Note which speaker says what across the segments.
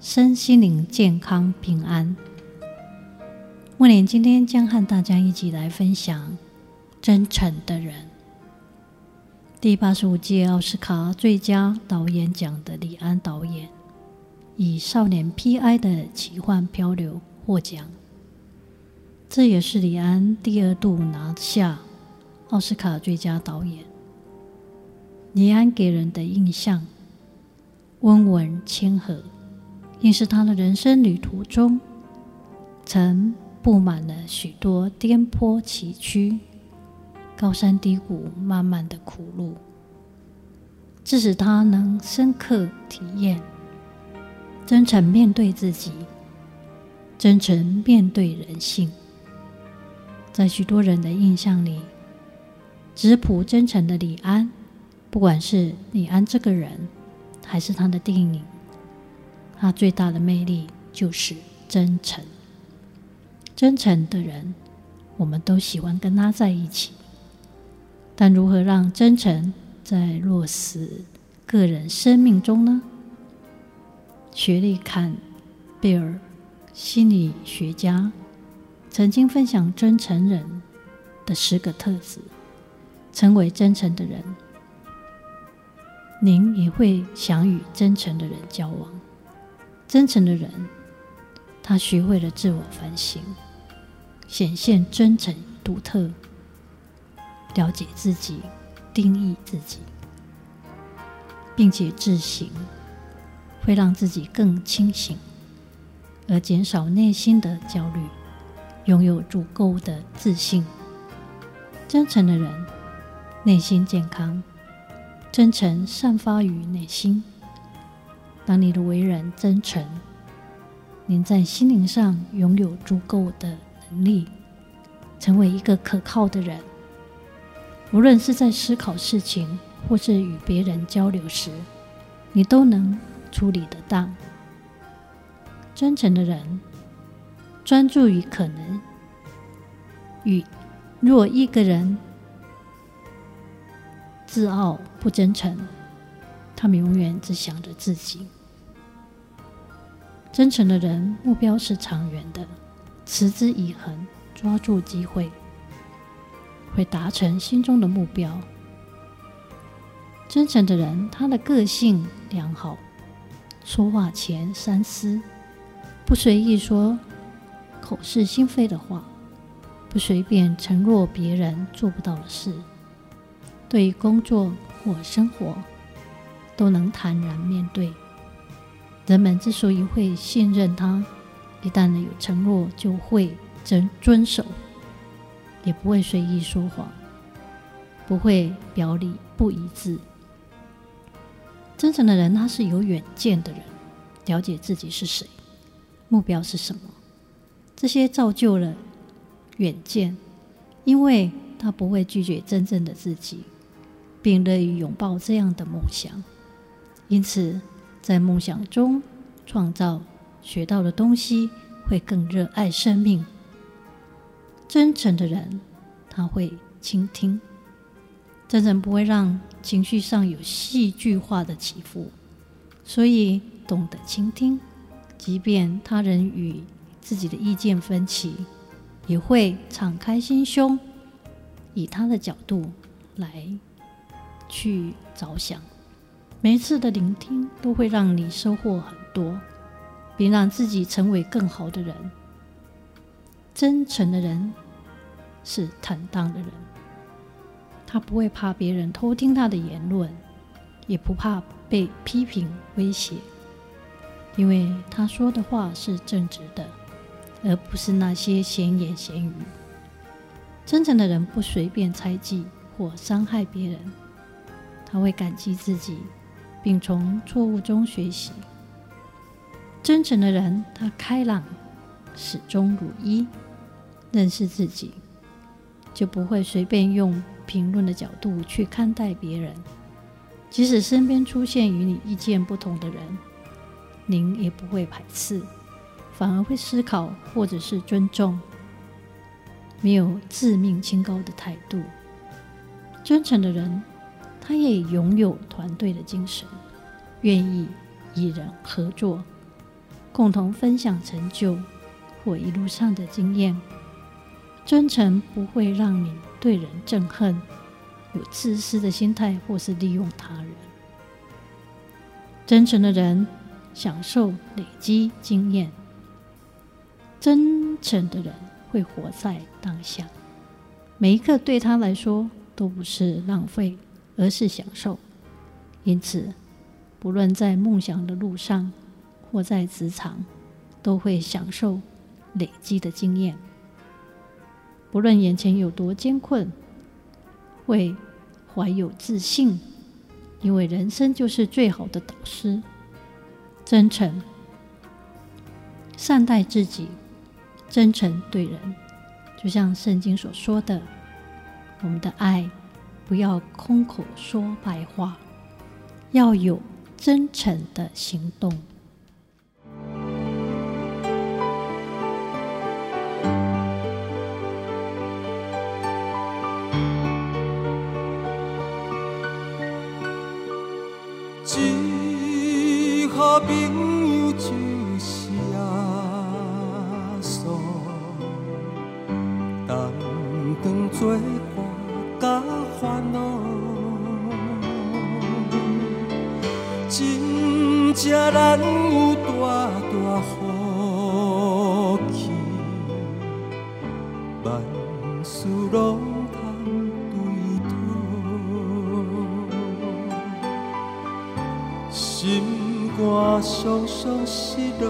Speaker 1: 身心灵健康平安。木莲今天将和大家一起来分享《真诚的人》。第八十五届奥斯卡最佳导演奖的李安导演，以《少年 P.I. 的奇幻漂流》获奖。这也是李安第二度拿下奥斯卡最佳导演。李安给人的印象温文谦和。因是他的人生旅途中，曾布满了许多颠簸崎岖、高山低谷、漫漫的苦路，致使他能深刻体验真诚面对自己，真诚面对人性。在许多人的印象里，质朴真诚的李安，不管是李安这个人，还是他的电影。他最大的魅力就是真诚。真诚的人，我们都喜欢跟他在一起。但如何让真诚在落实个人生命中呢？学历·坎贝尔心理学家曾经分享真诚人的十个特质。成为真诚的人，您也会想与真诚的人交往。真诚的人，他学会了自我反省，显现真诚独特，了解自己，定义自己，并且自省，会让自己更清醒，而减少内心的焦虑，拥有足够的自信。真诚的人，内心健康，真诚散发于内心。当你的为人真诚，您在心灵上拥有足够的能力，成为一个可靠的人。无论是在思考事情，或是与别人交流时，你都能处理得当。真诚的人，专注于可能。与若一个人自傲不真诚，他们永远只想着自己。真诚的人，目标是长远的，持之以恒，抓住机会，会达成心中的目标。真诚的人，他的个性良好，说话前三思，不随意说口是心非的话，不随便承诺别人做不到的事。对工作或生活，都能坦然面对。人们之所以会信任他，一旦有承诺，就会遵遵守，也不会随意说谎，不会表里不一致。真诚的人，他是有远见的人，了解自己是谁，目标是什么，这些造就了远见，因为他不会拒绝真正的自己，并乐于拥抱这样的梦想，因此。在梦想中创造学到的东西，会更热爱生命。真诚的人，他会倾听，真诚不会让情绪上有戏剧化的起伏，所以懂得倾听，即便他人与自己的意见分歧，也会敞开心胸，以他的角度来去着想。每次的聆听都会让你收获很多，并让自己成为更好的人。真诚的人是坦荡的人，他不会怕别人偷听他的言论，也不怕被批评威胁，因为他说的话是正直的，而不是那些闲言闲语。真诚的人不随便猜忌或伤害别人，他会感激自己。并从错误中学习。真诚的人，他开朗，始终如一，认识自己，就不会随便用评论的角度去看待别人。即使身边出现与你意见不同的人，您也不会排斥，反而会思考或者是尊重，没有自命清高的态度。真诚的人，他也拥有团队的精神，愿意与人合作，共同分享成就或一路上的经验。真诚不会让你对人憎恨。有自私的心态，或是利用他人。真诚的人享受累积经验，真诚的人会活在当下，每一刻对他来说都不是浪费，而是享受。因此，不论在梦想的路上，或在职场，都会享受累积的经验。不论眼前有多艰困。会怀有自信，因为人生就是最好的导师。真诚，善待自己，真诚对人，就像圣经所说的：“我们的爱不要空口说白话，要有真诚的行动。”
Speaker 2: 真才难有大大福气，万事拢通对讨，心肝伤伤失落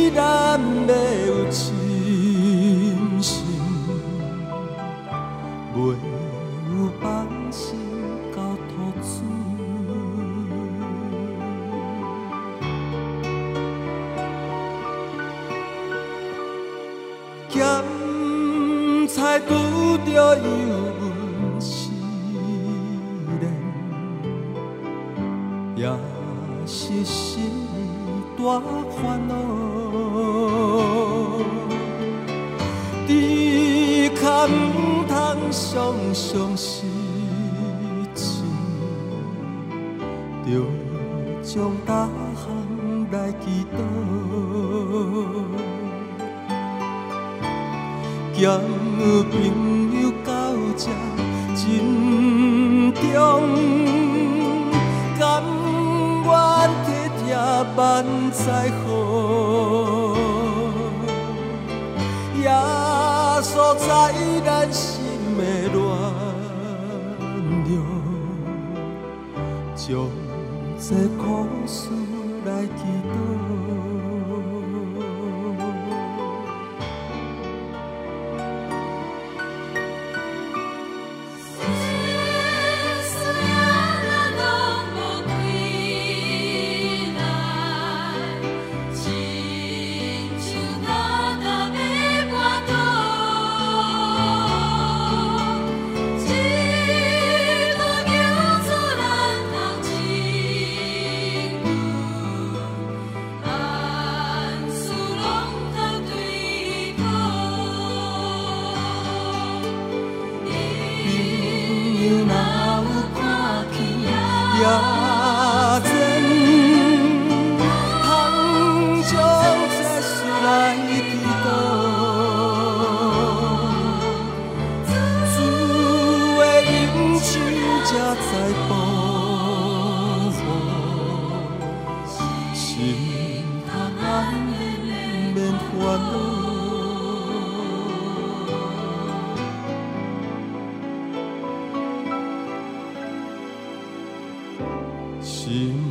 Speaker 2: 对咱要有信心，袂有放心交托主。咸菜拄着油温时冷，也是心里。大烦恼，只可唔通伤伤心，着将大项来祈祷，交朋友到这珍重，甘愿。万载好，所在咱心的暖流，将这苦事来祈祷。assim